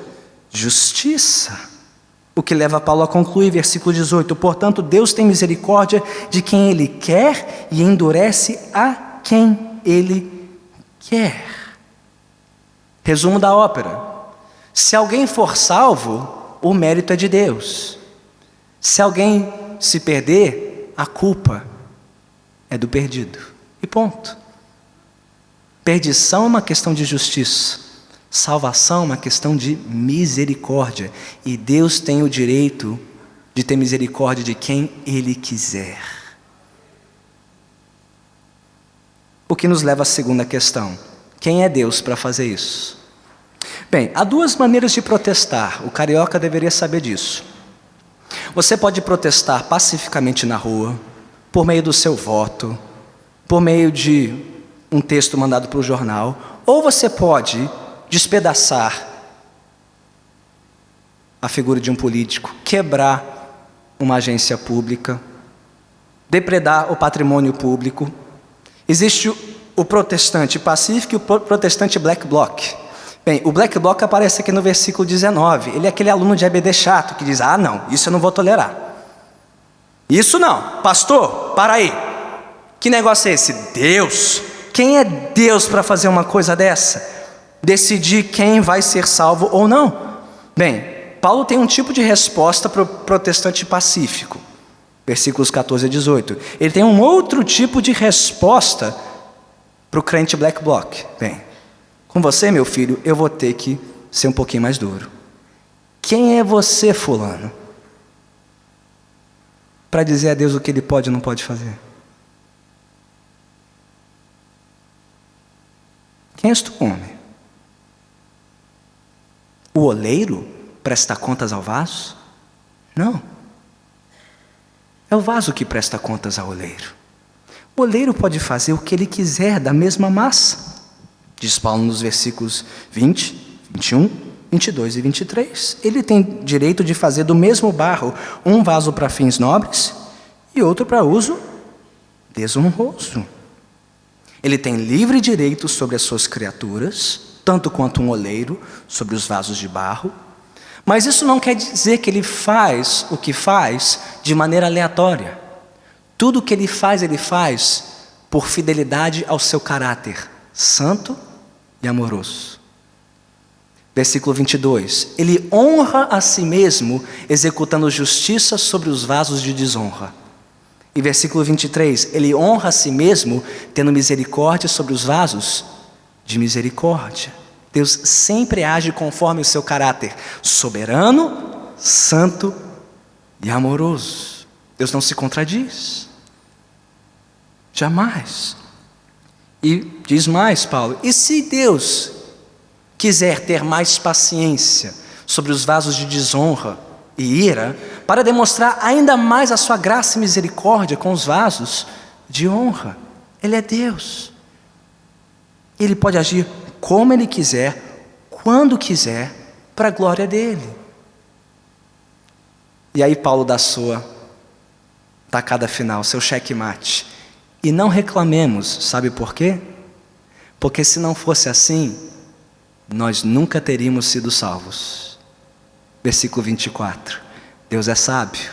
S1: justiça. O que leva Paulo a concluir, versículo 18: Portanto, Deus tem misericórdia de quem Ele quer e endurece a quem Ele quer. Resumo da ópera: se alguém for salvo, o mérito é de Deus. Se alguém se perder, a culpa é do perdido. E ponto. Perdição é uma questão de justiça. Salvação é uma questão de misericórdia. E Deus tem o direito de ter misericórdia de quem Ele quiser. O que nos leva à segunda questão: quem é Deus para fazer isso? Bem, há duas maneiras de protestar, o carioca deveria saber disso. Você pode protestar pacificamente na rua, por meio do seu voto, por meio de um texto mandado para o jornal, ou você pode despedaçar a figura de um político, quebrar uma agência pública, depredar o patrimônio público. Existe o protestante pacífico e o protestante black bloc. Bem, o black bloc aparece aqui no versículo 19. Ele é aquele aluno de EBD chato que diz: Ah, não, isso eu não vou tolerar. Isso não, pastor, para aí. Que negócio é esse? Deus quem é Deus para fazer uma coisa dessa? Decidir quem vai ser salvo ou não? Bem, Paulo tem um tipo de resposta para o protestante pacífico, versículos 14 a 18. Ele tem um outro tipo de resposta para o crente black bloc. Bem, com você, meu filho, eu vou ter que ser um pouquinho mais duro. Quem é você, Fulano? Para dizer a Deus o que ele pode e não pode fazer. Quem és tu, homem? O oleiro presta contas ao vaso? Não. É o vaso que presta contas ao oleiro. O oleiro pode fazer o que ele quiser da mesma massa. Diz Paulo nos versículos 20, 21, 22 e 23. Ele tem direito de fazer do mesmo barro um vaso para fins nobres e outro para uso desonroso. Ele tem livre direito sobre as suas criaturas, tanto quanto um oleiro sobre os vasos de barro. Mas isso não quer dizer que ele faz o que faz de maneira aleatória. Tudo o que ele faz, ele faz por fidelidade ao seu caráter santo e amoroso. Versículo 22. Ele honra a si mesmo, executando justiça sobre os vasos de desonra. E versículo 23, ele honra a si mesmo, tendo misericórdia sobre os vasos de misericórdia. Deus sempre age conforme o seu caráter soberano, santo e amoroso. Deus não se contradiz. Jamais. E diz mais, Paulo: e se Deus quiser ter mais paciência sobre os vasos de desonra e ira, para demonstrar ainda mais a sua graça e misericórdia com os vasos de honra. Ele é Deus. Ele pode agir como Ele quiser, quando quiser, para a glória dele. E aí, Paulo dá sua tacada final, seu checkmate. E não reclamemos, sabe por quê? Porque se não fosse assim, nós nunca teríamos sido salvos. Versículo 24. Deus é sábio.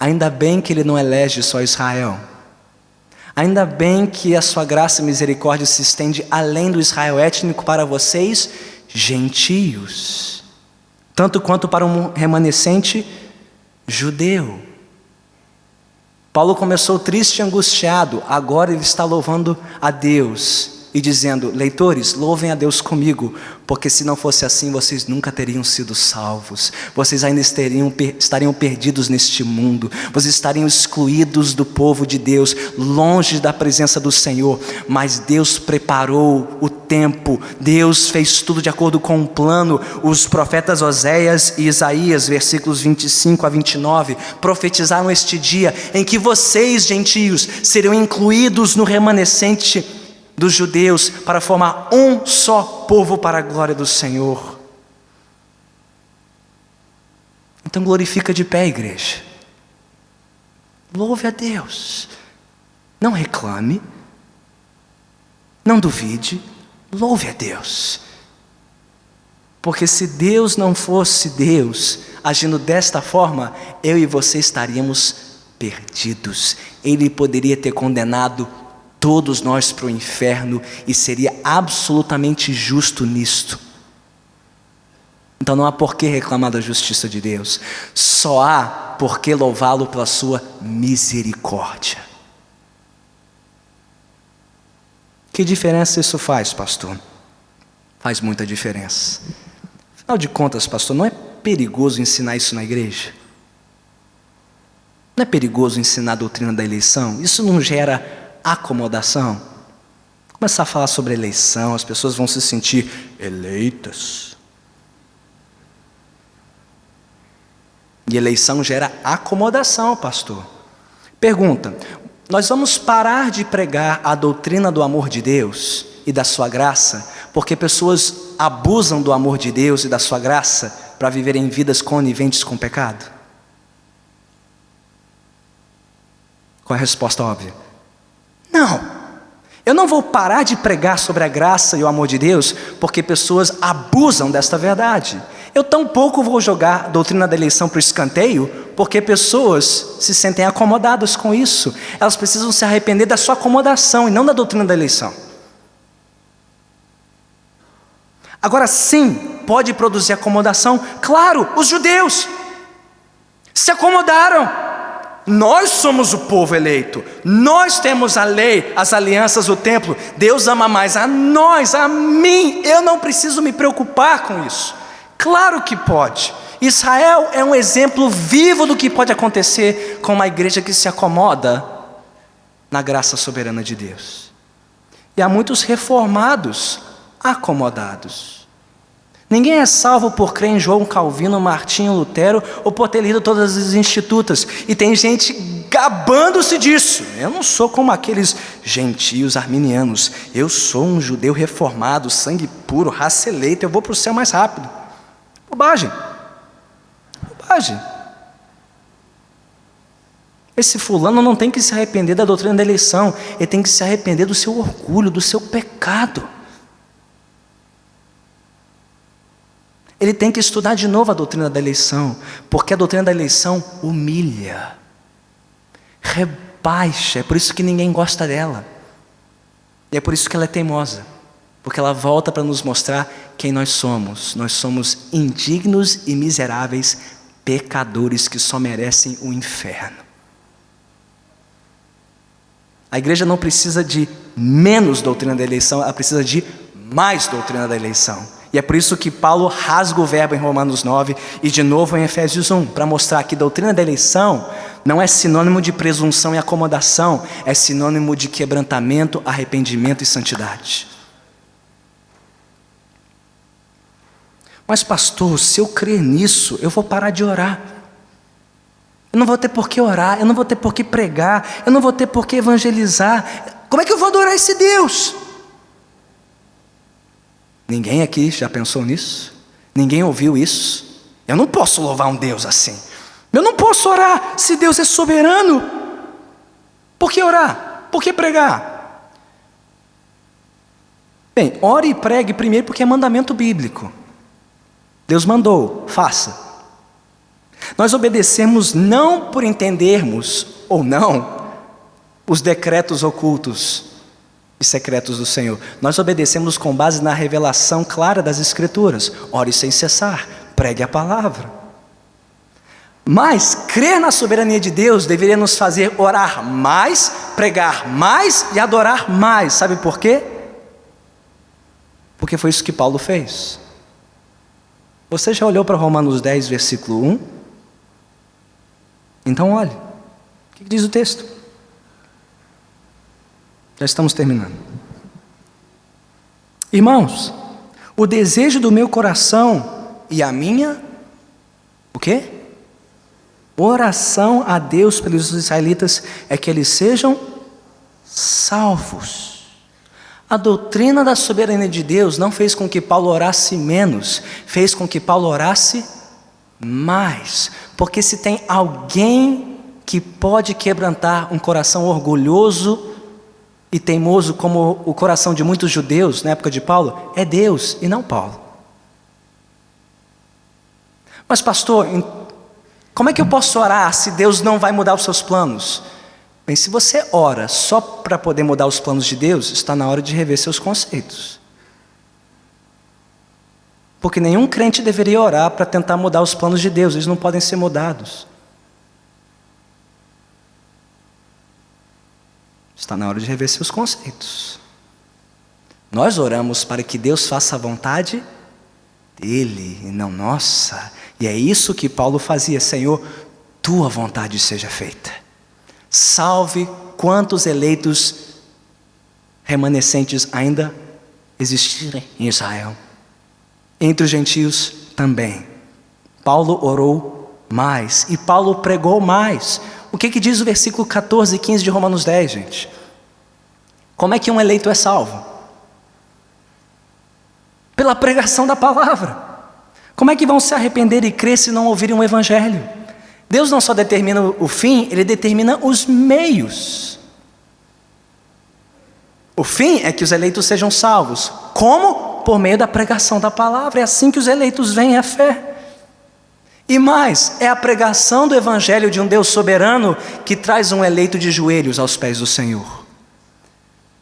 S1: Ainda bem que Ele não elege só Israel. Ainda bem que a sua graça e misericórdia se estende além do Israel étnico para vocês, gentios, tanto quanto para um remanescente judeu. Paulo começou triste e angustiado, agora ele está louvando a Deus e dizendo: Leitores, louvem a Deus comigo, porque se não fosse assim, vocês nunca teriam sido salvos, vocês ainda estariam, estariam perdidos neste mundo, vocês estariam excluídos do povo de Deus, longe da presença do Senhor. Mas Deus preparou o tempo, Deus fez tudo de acordo com um plano. Os profetas Oséias e Isaías, versículos 25 a 29, profetizaram este dia em que vocês, gentios, serão incluídos no remanescente dos judeus para formar um só povo para a glória do Senhor. Então glorifica de pé, igreja. louve a Deus. Não reclame, não duvide, louve a Deus. Porque se Deus não fosse Deus, agindo desta forma, eu e você estaríamos perdidos. Ele poderia ter condenado todos nós para o inferno e seria absolutamente justo nisto. Então não há por que reclamar da justiça de Deus, só há por que louvá-lo pela sua misericórdia. Que diferença isso faz, pastor? Faz muita diferença. Afinal de contas, pastor, não é perigoso ensinar isso na igreja? Não é perigoso ensinar a doutrina da eleição? Isso não gera acomodação. Começar a falar sobre eleição, as pessoas vão se sentir eleitas. E eleição gera acomodação, pastor. Pergunta: nós vamos parar de pregar a doutrina do amor de Deus e da sua graça, porque pessoas abusam do amor de Deus e da sua graça para viverem vidas coniventes com o pecado? Qual é a resposta óbvia? Não. Eu não vou parar de pregar sobre a graça e o amor de Deus porque pessoas abusam desta verdade. Eu tampouco vou jogar a doutrina da eleição para o escanteio porque pessoas se sentem acomodadas com isso. Elas precisam se arrepender da sua acomodação e não da doutrina da eleição. Agora sim, pode produzir acomodação? Claro, os judeus se acomodaram. Nós somos o povo eleito, nós temos a lei, as alianças, o templo. Deus ama mais a nós, a mim. Eu não preciso me preocupar com isso. Claro que pode. Israel é um exemplo vivo do que pode acontecer com uma igreja que se acomoda na graça soberana de Deus. E há muitos reformados acomodados. Ninguém é salvo por crer em João Calvino, Martinho Lutero ou por ter lido todas as institutas. E tem gente gabando-se disso. Eu não sou como aqueles gentios arminianos. Eu sou um judeu reformado, sangue puro, raça eleita. Eu vou para o céu mais rápido. Bobagem. Bobagem. Esse fulano não tem que se arrepender da doutrina da eleição, ele tem que se arrepender do seu orgulho, do seu pecado. Ele tem que estudar de novo a doutrina da eleição, porque a doutrina da eleição humilha, rebaixa, é por isso que ninguém gosta dela. E é por isso que ela é teimosa, porque ela volta para nos mostrar quem nós somos. Nós somos indignos e miseráveis pecadores que só merecem o inferno. A igreja não precisa de menos doutrina da eleição, ela precisa de mais doutrina da eleição. E é por isso que Paulo rasga o verbo em Romanos 9 e de novo em Efésios 1, para mostrar que doutrina da eleição não é sinônimo de presunção e acomodação, é sinônimo de quebrantamento, arrependimento e santidade. Mas, pastor, se eu crer nisso, eu vou parar de orar. Eu não vou ter por que orar, eu não vou ter por que pregar, eu não vou ter por que evangelizar. Como é que eu vou adorar esse Deus? Ninguém aqui já pensou nisso? Ninguém ouviu isso? Eu não posso louvar um Deus assim. Eu não posso orar se Deus é soberano. Por que orar? Por que pregar? Bem, ore e pregue primeiro porque é mandamento bíblico. Deus mandou, faça. Nós obedecemos não por entendermos ou não os decretos ocultos e secretos do Senhor. Nós obedecemos com base na revelação clara das Escrituras. Ore sem cessar, pregue a palavra. Mas crer na soberania de Deus deveria nos fazer orar mais, pregar mais e adorar mais. Sabe por quê? Porque foi isso que Paulo fez. Você já olhou para Romanos 10, versículo 1? Então olhe. O que diz o texto? Já estamos terminando. Irmãos, o desejo do meu coração e a minha, o quê? Oração a Deus pelos israelitas é que eles sejam salvos. A doutrina da soberania de Deus não fez com que Paulo orasse menos, fez com que Paulo orasse mais. Porque se tem alguém que pode quebrantar um coração orgulhoso e teimoso como o coração de muitos judeus na época de Paulo é Deus e não Paulo. Mas, pastor, como é que eu posso orar se Deus não vai mudar os seus planos? Bem, se você ora só para poder mudar os planos de Deus, está na hora de rever seus conceitos. Porque nenhum crente deveria orar para tentar mudar os planos de Deus, eles não podem ser mudados. Está na hora de rever seus conceitos. Nós oramos para que Deus faça a vontade dele e não nossa. E é isso que Paulo fazia, Senhor, tua vontade seja feita. Salve quantos eleitos remanescentes ainda existirem em Israel. Entre os gentios também. Paulo orou mais e Paulo pregou mais. O que, que diz o versículo 14 e 15 de Romanos 10, gente? Como é que um eleito é salvo? Pela pregação da palavra. Como é que vão se arrepender e crer se não ouvirem o Evangelho? Deus não só determina o fim, Ele determina os meios. O fim é que os eleitos sejam salvos. Como? Por meio da pregação da palavra. É assim que os eleitos vêm à fé. E mais, é a pregação do Evangelho de um Deus soberano que traz um eleito de joelhos aos pés do Senhor.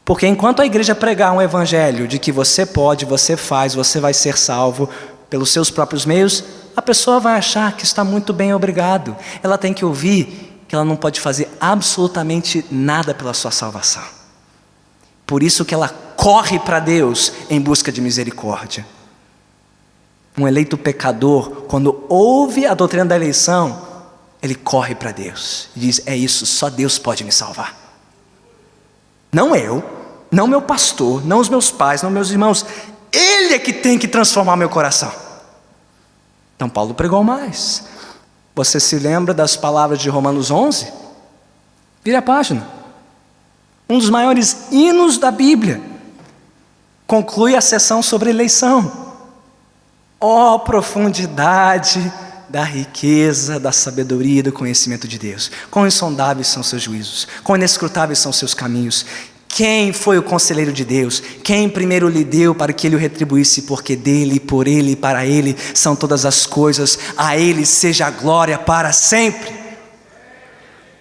S1: Porque enquanto a igreja pregar um Evangelho de que você pode, você faz, você vai ser salvo pelos seus próprios meios, a pessoa vai achar que está muito bem, obrigado. Ela tem que ouvir que ela não pode fazer absolutamente nada pela sua salvação. Por isso que ela corre para Deus em busca de misericórdia. Um eleito pecador, quando ouve a doutrina da eleição, ele corre para Deus e diz: É isso, só Deus pode me salvar. Não eu, não meu pastor, não os meus pais, não meus irmãos. Ele é que tem que transformar meu coração. Então Paulo pregou mais. Você se lembra das palavras de Romanos 11? Vire a página. Um dos maiores hinos da Bíblia. Conclui a sessão sobre eleição. Ó oh, profundidade da riqueza, da sabedoria do conhecimento de Deus. Quão insondáveis são seus juízos, quão inescrutáveis são seus caminhos. Quem foi o conselheiro de Deus? Quem primeiro lhe deu para que ele o retribuísse? Porque dele, por ele e para ele são todas as coisas, a ele seja a glória para sempre.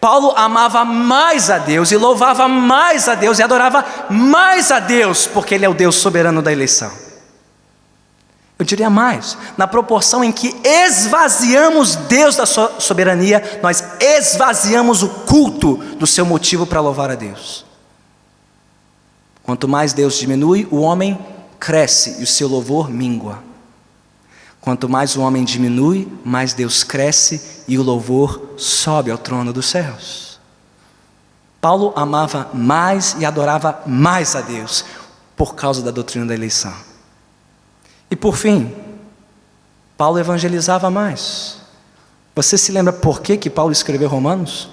S1: Paulo amava mais a Deus e louvava mais a Deus e adorava mais a Deus, porque ele é o Deus soberano da eleição. Eu diria mais, na proporção em que esvaziamos Deus da sua soberania, nós esvaziamos o culto do seu motivo para louvar a Deus. Quanto mais Deus diminui, o homem cresce e o seu louvor mingua. Quanto mais o homem diminui, mais Deus cresce e o louvor sobe ao trono dos céus. Paulo amava mais e adorava mais a Deus por causa da doutrina da eleição. E por fim, Paulo evangelizava mais. Você se lembra por que, que Paulo escreveu Romanos?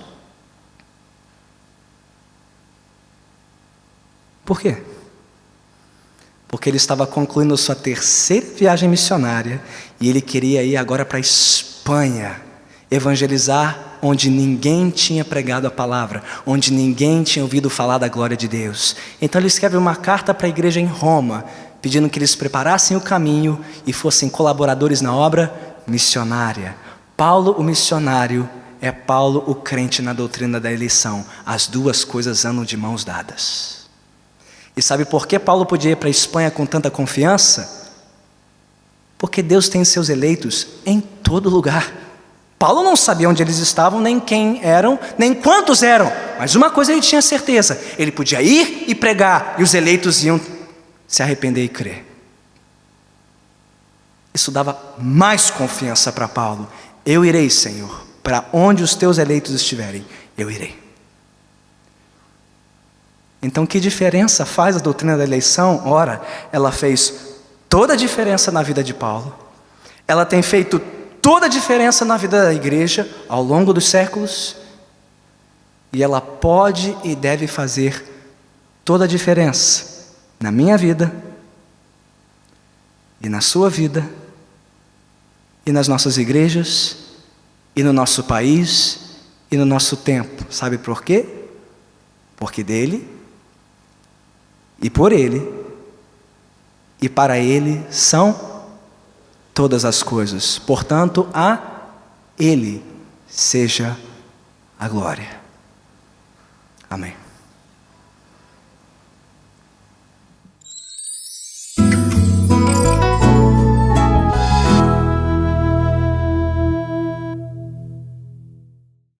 S1: Por quê? Porque ele estava concluindo sua terceira viagem missionária e ele queria ir agora para a Espanha, evangelizar onde ninguém tinha pregado a palavra, onde ninguém tinha ouvido falar da glória de Deus. Então ele escreve uma carta para a igreja em Roma, pedindo que eles preparassem o caminho e fossem colaboradores na obra missionária. Paulo, o missionário, é Paulo, o crente na doutrina da eleição. As duas coisas andam de mãos dadas. E sabe por que Paulo podia ir para a Espanha com tanta confiança? Porque Deus tem seus eleitos em todo lugar. Paulo não sabia onde eles estavam, nem quem eram, nem quantos eram, mas uma coisa ele tinha certeza: ele podia ir e pregar, e os eleitos iam se arrepender e crer. Isso dava mais confiança para Paulo. Eu irei, Senhor, para onde os teus eleitos estiverem, eu irei. Então, que diferença faz a doutrina da eleição? Ora, ela fez toda a diferença na vida de Paulo, ela tem feito toda a diferença na vida da igreja ao longo dos séculos, e ela pode e deve fazer toda a diferença na minha vida e na sua vida e nas nossas igrejas e no nosso país e no nosso tempo. Sabe por quê? Porque dele e por ele e para ele são todas as coisas. Portanto, a ele seja a glória. Amém.